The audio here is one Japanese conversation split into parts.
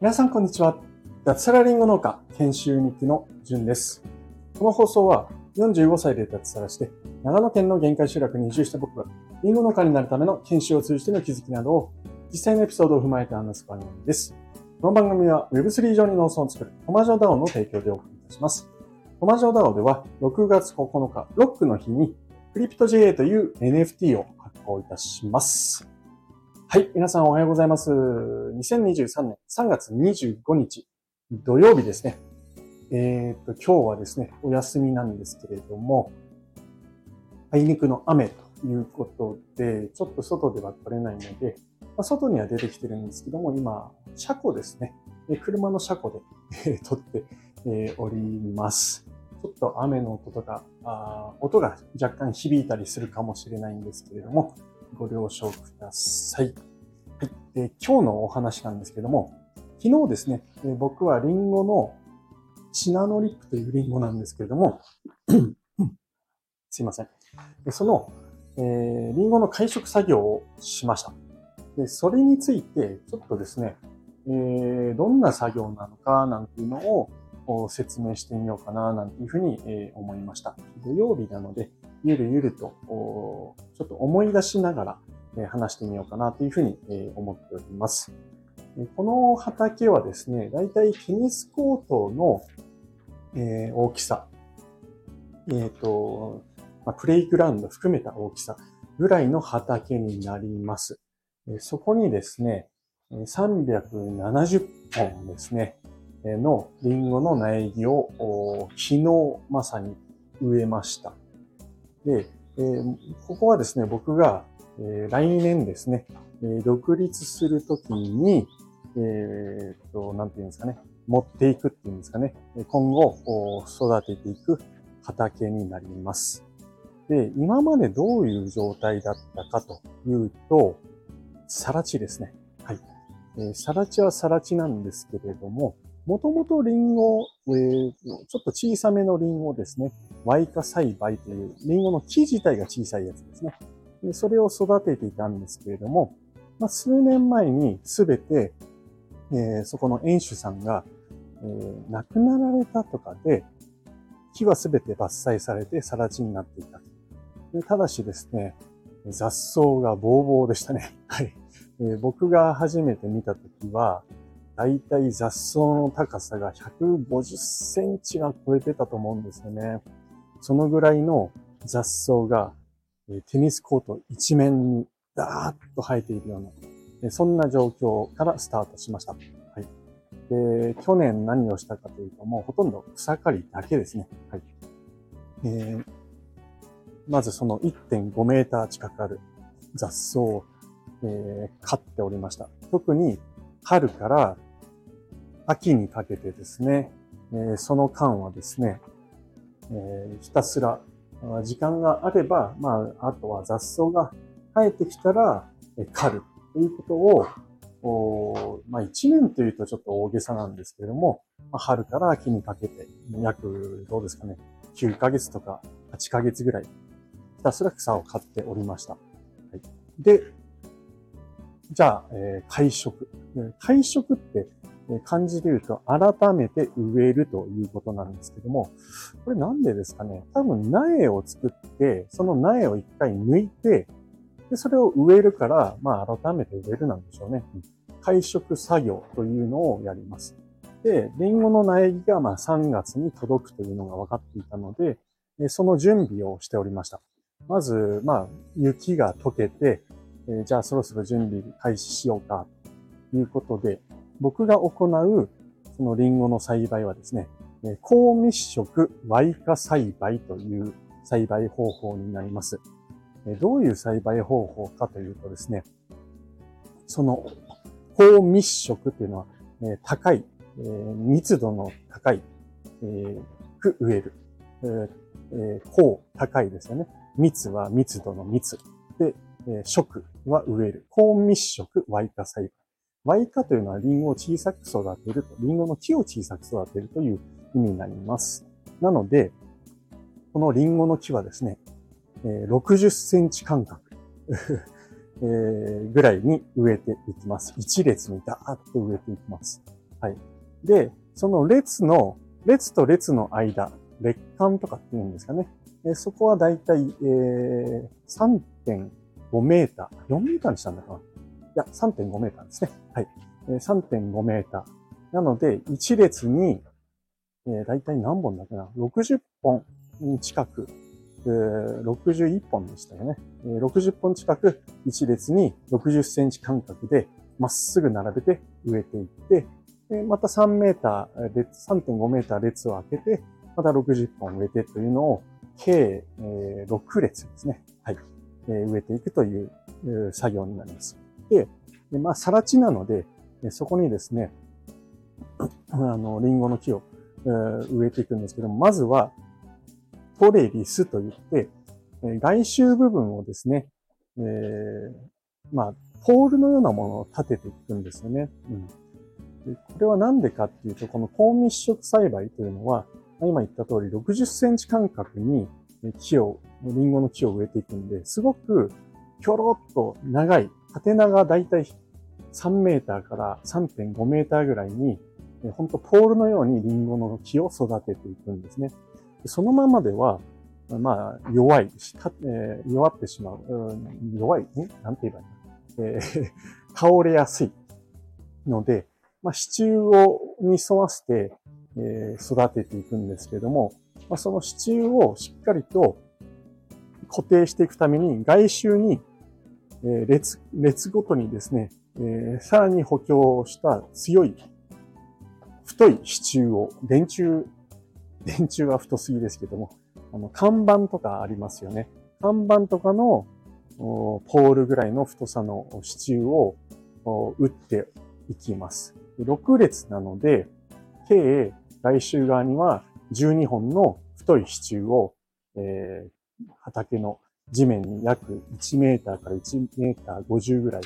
皆さんこんにちは。脱サラリンゴ農家研修日記のじゅんです。この放送は45歳で脱サラして長野県の限界集落に移住した僕がリンゴ農家になるための研修を通じての気づきなどを実際のエピソードを踏まえて話す番組です。この番組は Web3 上に農村を作るトマジョダオの提供でお送りいたします。トマジョダオでは6月9日ロックの日にクリプト JA という NFT を発行いたします。はい。皆さんおはようございます。2023年3月25日土曜日ですね。えっ、と、今日はですね、お休みなんですけれども、あいにくの雨ということで、ちょっと外では撮れないので、まあ、外には出てきてるんですけども、今、車庫ですね。車の車庫で、え撮って、えおります。ちょっと雨の音とかあ、音が若干響いたりするかもしれないんですけれども、ご了承ください。はい。で今日のお話なんですけども、昨日ですね、え僕はリンゴのシナノリップというリンゴなんですけれども、すいません。その、えー、リンゴの解食作業をしました。で、それについて、ちょっとですね、えー、どんな作業なのかなんていうのを説明してみようかななんていうふうに、思いました。土曜日なので、ゆるゆると、ちょっと思い出しながら、話してみようかなというふうに、思っております。この畑はですね、だいたいテニスコートの、大きさ、えっ、ー、と、ま、プレイグラウンド含めた大きさぐらいの畑になります。そこにですね、370本ですね、のリンゴの苗木を昨日まさに植えました。で、えー、ここはですね、僕が、えー、来年ですね、えー、独立するときに、えっと、なんていうんですかね、持っていくっていうんですかね、今後育てていく畑になります。で、今までどういう状態だったかというと、さら地ですね。はい。えー、さら地はさら地なんですけれども、もともとリンゴ、ちょっと小さめのリンゴですね。ワイカ栽培というリンゴの木自体が小さいやつですね。それを育てていたんですけれども、まあ、数年前にすべて、えー、そこの園主さんが、えー、亡くなられたとかで、木はすべて伐採されて更地になっていた。ただしですね、雑草がボーボーでしたね。はい。えー、僕が初めて見たときは、だいたい雑草の高さが150センチが超えてたと思うんですよね。そのぐらいの雑草が、テニスコート一面にダーッと生えているような、そんな状況からスタートしました。はい。で、去年何をしたかというと、もうほとんど草刈りだけですね。はい。えー、まずその1.5メーター近くある雑草を、えー、刈っておりました。特に春から秋にかけてですね、え、その間はですね、え、ひたすら時間があれば、まあ、あとは雑草が生えてきたら、刈るということを、まあ、1年というとちょっと大げさなんですけれども、まあ、春から秋にかけて、約、どうですかね、9ヶ月とか8ヶ月ぐらいひたすら草を買っておりました。はい、で、じゃあ、えー、会食。会食って漢字で言うと改めて植えるということなんですけども、これなんでですかね多分苗を作って、その苗を一回抜いて、で、それを植えるから、まあ改めて植えるなんでしょうね。会食作業というのをやります。で、リンゴの苗木がまあ3月に届くというのが分かっていたので、その準備をしておりました。まず、まあ、雪が溶けて、じゃあそろそろ準備開始しようか、ということで、僕が行う、そのリンゴの栽培はですね、高密植イ化栽培という栽培方法になります。どういう栽培方法かというとですね、その高密植というのは、高い、密度の高い、く植える。高、高いですよね。密は密度の密。で、え、食は植える。高密食、イカ栽培。ワイカというのはリンゴを小さく育てると、リンゴの木を小さく育てるという意味になります。なので、このリンゴの木はですね、60センチ間隔。ぐらいに植えていきます。一列にダーッと植えていきます。はい。で、その列の、列と列の間、列間とかっていうんですかね。そこはだいたい、3.5メーター。4メーターにしたんだかなや、3.5メーターですね。はい。3.5メーター。なので、一列に、えー、だいたい何本だっけな ?60 本近く61本でしたよね。60本近く一列に60センチ間隔でまっすぐ並べて植えていって、また3メーター列、3.5メーター列を開けて、また60本植えてというのを計6列ですね。はい。植えていくという作業になります。で、まあ、さら地なので、そこにですね、あの、リンゴの木を植えていくんですけども、まずは、トレリスといって、外周部分をですね、えー、まあ、ポールのようなものを立てていくんですよね。うん、でこれは何でかっていうと、この高密植栽培というのは、今言った通り60センチ間隔に木を、リンゴの木を植えていくんで、すごくひょろっと長い、縦長だいたい3メーターから3.5メーターぐらいに、本当ポールのようにリンゴの木を育てていくんですね。そのままでは、まあ、弱い、え、弱ってしまう。弱い、んなんて言えばいいの、えー、倒れやすいので、まあ、支柱を、に沿わせて、え、育てていくんですけれども、まあ、その支柱をしっかりと固定していくために、外周に、え、列、列ごとにですね、え、さらに補強した強い、太い支柱を、電柱電柱は太すぎですけども、あの、看板とかありますよね。看板とかのポールぐらいの太さの支柱を打っていきます。6列なので、計来週側には12本の太い支柱を、えー、畑の地面に約1メーターから1メーター50ぐらい、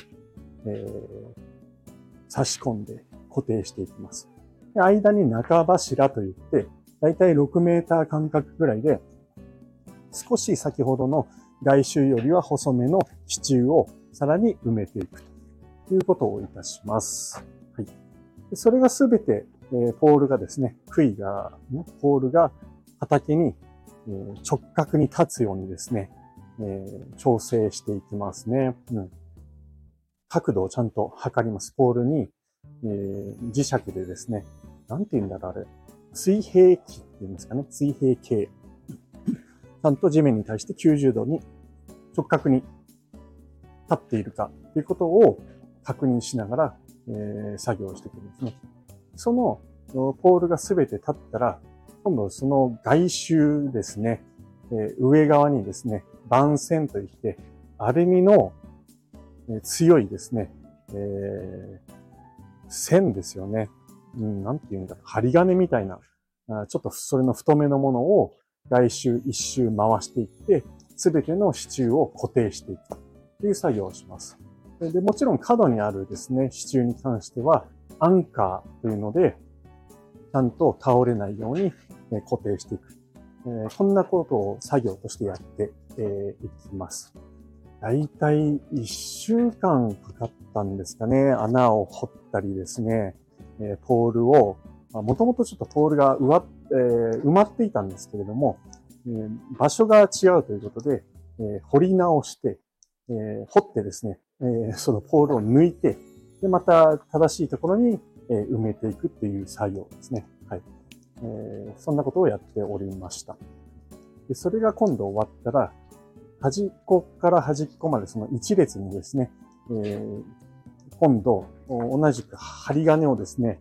えー、差し込んで固定していきます。間に中柱といって、だいたい6メーター間隔ぐらいで、少し先ほどの外周よりは細めの支柱をさらに埋めていくということをいたします。はい。それがすべて、えー、ポールがですね、杭が、ポールが畑に、えー、直角に立つようにですね、えー、調整していきますね。うん。角度をちゃんと測ります。ポールに、えー、磁石でですね、なんて言うんだろう、あれ。水平器っていうんですかね。水平形。ちゃんと地面に対して90度に直角に立っているかということを確認しながら、えー、作業していくんですね。そのポールがすべて立ったら、今度その外周ですね、えー、上側にですね、番線といって、アルミの強いですね、えー、線ですよね。うん、なんて言うんだろう、針金みたいな、ちょっとそれの太めのものを来週一周回していって、すべての支柱を固定していくという作業をします。で、もちろん角にあるですね、支柱に関しては、アンカーというので、ちゃんと倒れないように固定していく。こんなことを作業としてやっていきます。だいたい1週間かかったんですかね。穴を掘ったりですね。えポールを、もともとちょっとポールが埋ま,、えー、埋まっていたんですけれども、えー、場所が違うということで、えー、掘り直して、えー、掘ってですね、えー、そのポールを抜いて、で、また正しいところに、えー、埋めていくっていう作業ですね。はい。えー、そんなことをやっておりました。で、それが今度終わったら、端っこから端っこまでその一列にですね、えー、今度、同じく針金をですね、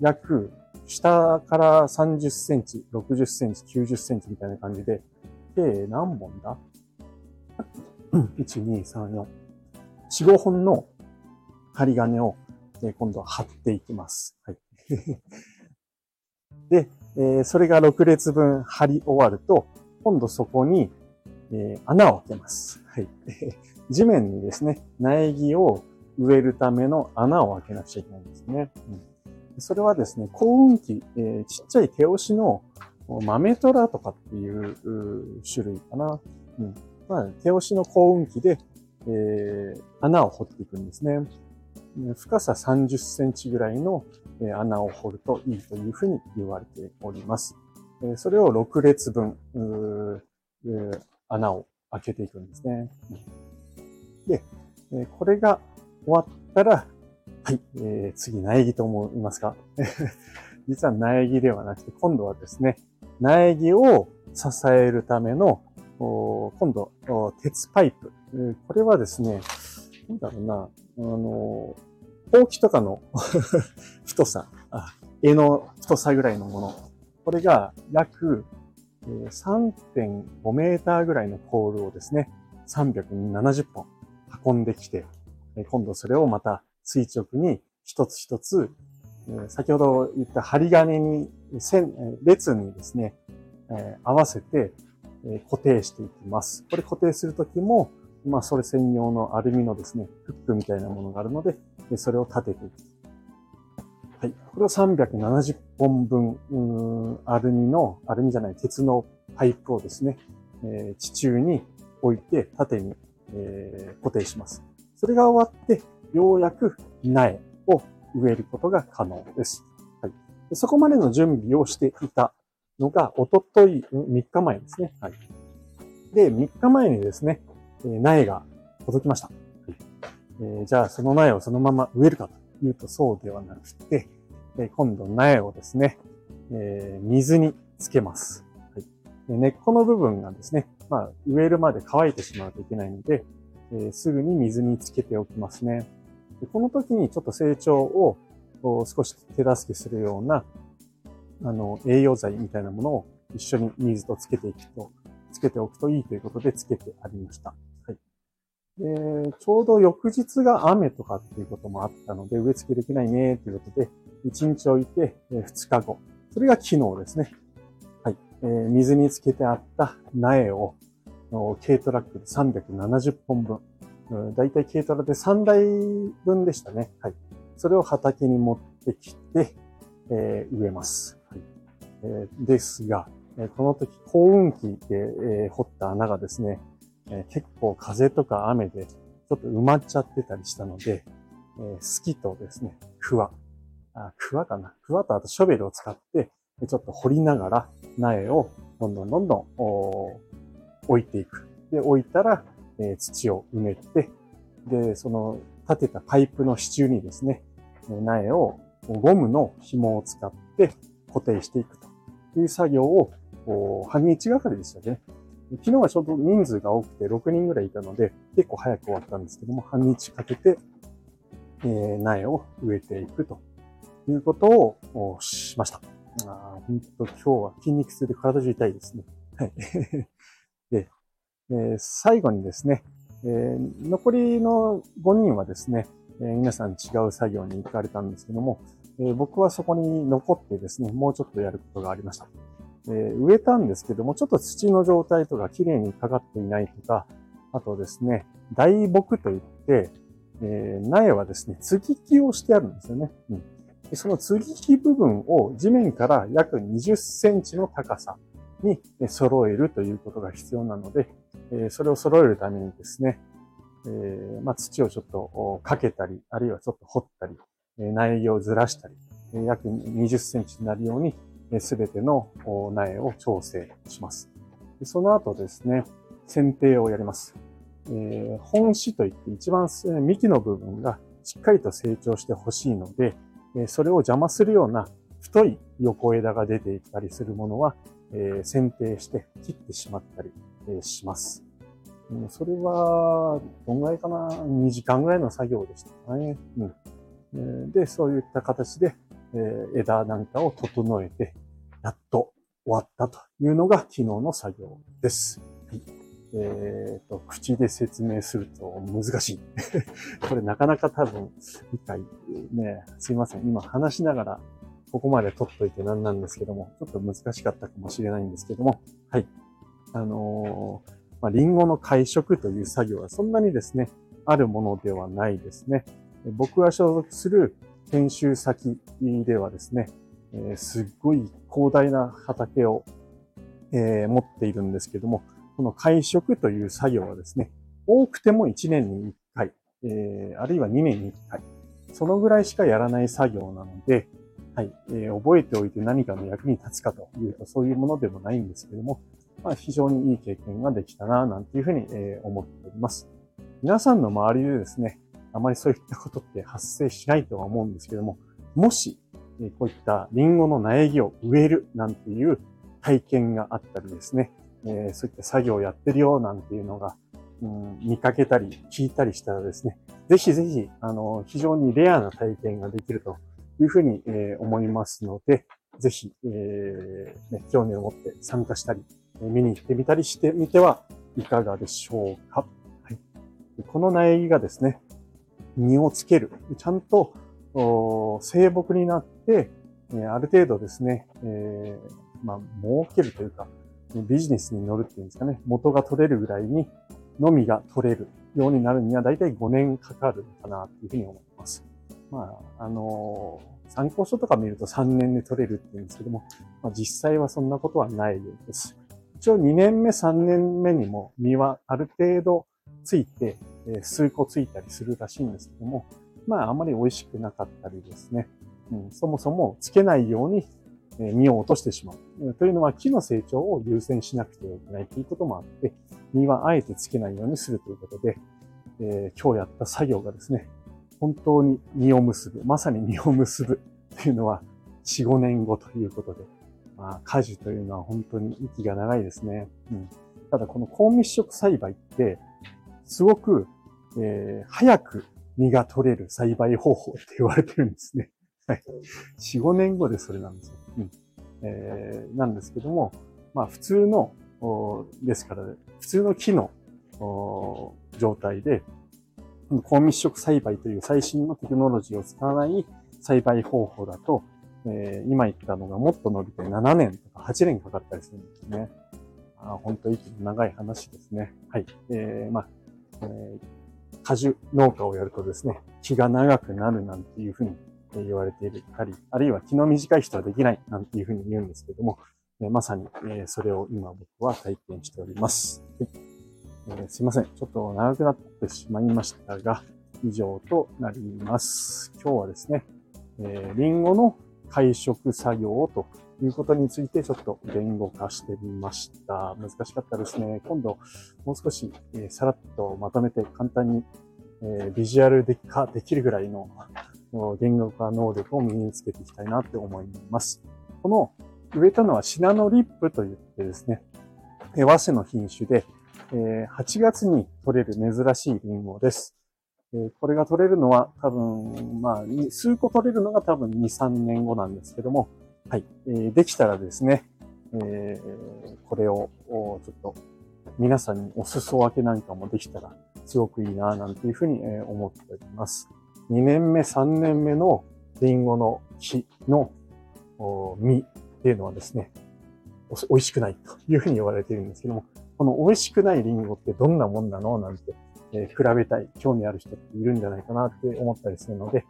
約下から30センチ、60センチ、90センチみたいな感じで、計何本だ ?1、2、3、4。4、5本の針金を今度は貼っていきます。はい。で、えそれが6列分貼り終わると、今度そこに、え穴を開けます。はい。地面にですね、苗木を植えるための穴を開けなくちゃいけないんですね。うん、それはですね、幸運期、えー、ちっちゃい手押しの豆虎とかっていう種類かな。うんまあ、手押しの幸運期で、えー、穴を掘っていくんですね。深さ30センチぐらいの穴を掘るといいというふうに言われております。それを6列分、穴を開けていくんですね。で、これが終わったら、はい、えー、次苗木と思いますか 実は苗木ではなくて、今度はですね、苗木を支えるための、今度、鉄パイプ。これはですね、なんだろうな、あの、ほうきとかの 太さ、柄の太さぐらいのもの。これが約3.5メーターぐらいのポールをですね、370本運んできて、今度それをまた垂直に一つ一つ、先ほど言った針金に、線、列にですね、合わせて固定していきます。これ固定するときも、まあ、それ専用のアルミのですね、フックみたいなものがあるので、でそれを立てていく。はい。これを370本分、うんアルミの、アルミじゃない、鉄のパイプをですね、えー、地中に置いて縦に、えー、固定します。それが終わって、ようやく苗を植えることが可能です。はい。でそこまでの準備をしていたのが、おととい、3日前ですね。はい。で、3日前にですね、苗が届きました。えー、じゃあ、その苗をそのまま植えるかというとそうではなくて、えー、今度苗をですね、えー、水につけます。はい、根っこの部分がですね、まあ、植えるまで乾いてしまうといけないので、えー、すぐに水につけておきますね。でこの時にちょっと成長を少し手助けするような、あの、栄養剤みたいなものを一緒に水とつけていくと、つけておくといいということでつけてありました。で、ちょうど翌日が雨とかっていうこともあったので、植え付けできないねということで、1日置いて2日後。それが昨日ですね。はい。えー、水につけてあった苗を、軽トラックで370本分。だいたい軽トラで3台分でしたね。はい。それを畑に持ってきて、えー、植えます。はいえー、ですが、この時、幸運期で、え掘った穴がですね、え結構風とか雨でちょっと埋まっちゃってたりしたので、えスキとですね、クワ。あ、クワかな？クワとあとショベルを使って、ちょっと掘りながら苗をどんどんどんどん置いていく。で、置いたら、え土を埋めて、で、その立てたパイプの支柱にですね、苗をゴムの紐を使って固定していくという作業を半日がかりでしたね？昨日はちょうど人数が多くて6人ぐらいいたので、結構早く終わったんですけども、半日かけて、えー、苗を植えていくということをしました。あ本当今日は筋肉痛で体中痛いですね。はい。で、えー、最後にですね、えー、残りの5人はですね、え、皆さん違う作業に行かれたんですけども、え僕はそこに残ってですね、もうちょっとやることがありました。えー、植えたんですけども、ちょっと土の状態とか綺麗にかかっていないとか、あとですね、大木といって、えー、苗はですね、継ぎ木をしてあるんですよね。うん、その継ぎ木部分を地面から約20センチの高さに揃えるということが必要なので、えー、それを揃えるためにですね、えー、まあ、土をちょっとかけたり、あるいはちょっと掘ったり、苗木をずらしたり、約20センチになるようにすべての苗を調整します。その後ですね、剪定をやります。えー、本枝といって一番幹の部分がしっかりと成長してほしいので、それを邪魔するような太い横枝が出ていたりするものは、えー、剪定して切ってしまったり、え、します。それは、どんぐらいかな ?2 時間ぐらいの作業でしたかね。うん、で、そういった形で、え枝なんかを整えて、やっと終わったというのが昨日の作業です。はい、えっ、ー、と、口で説明すると難しい。これなかなか多分理解ね、すいません。今話しながらここまで撮っといてなんなんですけども、ちょっと難しかったかもしれないんですけども、はい。あのー、まあ、リンゴの会食という作業はそんなにですね、あるものではないですね。僕が所属する研修先ではですね、え、すっごい広大な畑を、え、持っているんですけども、この会食という作業はですね、多くても1年に1回、え、あるいは2年に1回、そのぐらいしかやらない作業なので、はい、え、覚えておいて何かの役に立つかというと、そういうものでもないんですけども、まあ、非常にいい経験ができたな、なんていうふうに、え、思っております。皆さんの周りでですね、あまりそういったことって発生しないとは思うんですけども、もし、えこういったリンゴの苗木を植えるなんていう体験があったりですね、えそういった作業をやってるよなんていうのが、うん、見かけたり聞いたりしたらですね、ぜひぜひ、あの、非常にレアな体験ができるというふうに、え思いますので、ぜひ、えー、ね、興味を持って参加したり、見に行ってみたりしてみてはいかがでしょうか。はい、この苗木がですね、実をつける。ちゃんと生木になって、ある程度ですね、えー、まあ、儲けるというか、ビジネスに乗るっていうんですかね、元が取れるぐらいに、のみが取れるようになるには、だいたい5年かかるかな、というふうに思います。まあ、あのー、参考書とか見ると3年で取れるって言うんですけども、まあ、実際はそんなことはないようです。一応2年目、3年目にも実はある程度ついて、え数個ついたりするらしいんですけども、まああまり美味しくなかったりですね、うん、そもそもつけないように実を落としてしまう。というのは木の成長を優先しなくてはいけないということもあって、実はあえてつけないようにするということで、えー、今日やった作業がですね、本当に実を結ぶ、まさに実を結ぶというのは4、5年後ということで、まあ、果樹というのは本当に息が長いですね。うん、ただこの高密植栽培って、すごく、えー、早く実が取れる栽培方法って言われてるんですね。はい。4、5年後でそれなんですよ。うん。えー、なんですけども、まあ普通の、ですから、普通の木の状態で、高密植栽培という最新のテクノロジーを使わない栽培方法だと、えー、今言ったのがもっと伸びて7年とか8年かかったりするんですね。あ本当息の長い話ですね。はい。えー、まあ、えー、果樹農家をやるとですね、気が長くなるなんていうふうに言われているたり、あるいは気の短い人はできないなんていうふうに言うんですけども、まさに、それを今僕は体験しております。はいえ、すいません。ちょっと長くなってしまいましたが、以上となります。今日はですね、えー、リンゴの会食作業ということについてちょっと言語化してみました。難しかったですね。今度もう少し、え、さらっとまとめて簡単に、え、ビジュアルで化できるぐらいの 言語化能力を身につけていきたいなって思います。この植えたのはシナノリップといってですね、和紙の品種で、え8月に取れる珍しいリンゴです。これが取れるのは多分、まあ、数個取れるのが多分2、3年後なんですけども、はい。えできたらですね、えこれをちょっと皆さんにお裾分けなんかもできたらすごくいいな、なんていうふうに思っております。2年目、3年目のリンゴの木の実っていうのはですね、美味しくないというふうに言われているんですけども、この美味しくないリンゴってどんなもんなのなんて、えー、比べたい、興味ある人っているんじゃないかなって思ったりするので、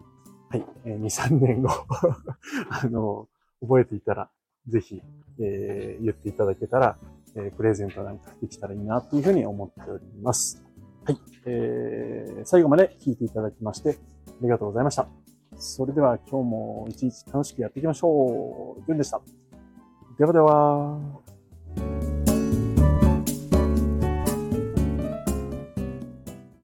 はい、えー、2、3年後 あの、覚えていたら、ぜひ、えー、言っていただけたら、えプレゼントなんかできたらいいなというふうに思っております。はい、えー、最後まで聞いていただきまして、ありがとうございました。それでは今日も一日楽しくやっていきましょう。ジュンでした。ではでは。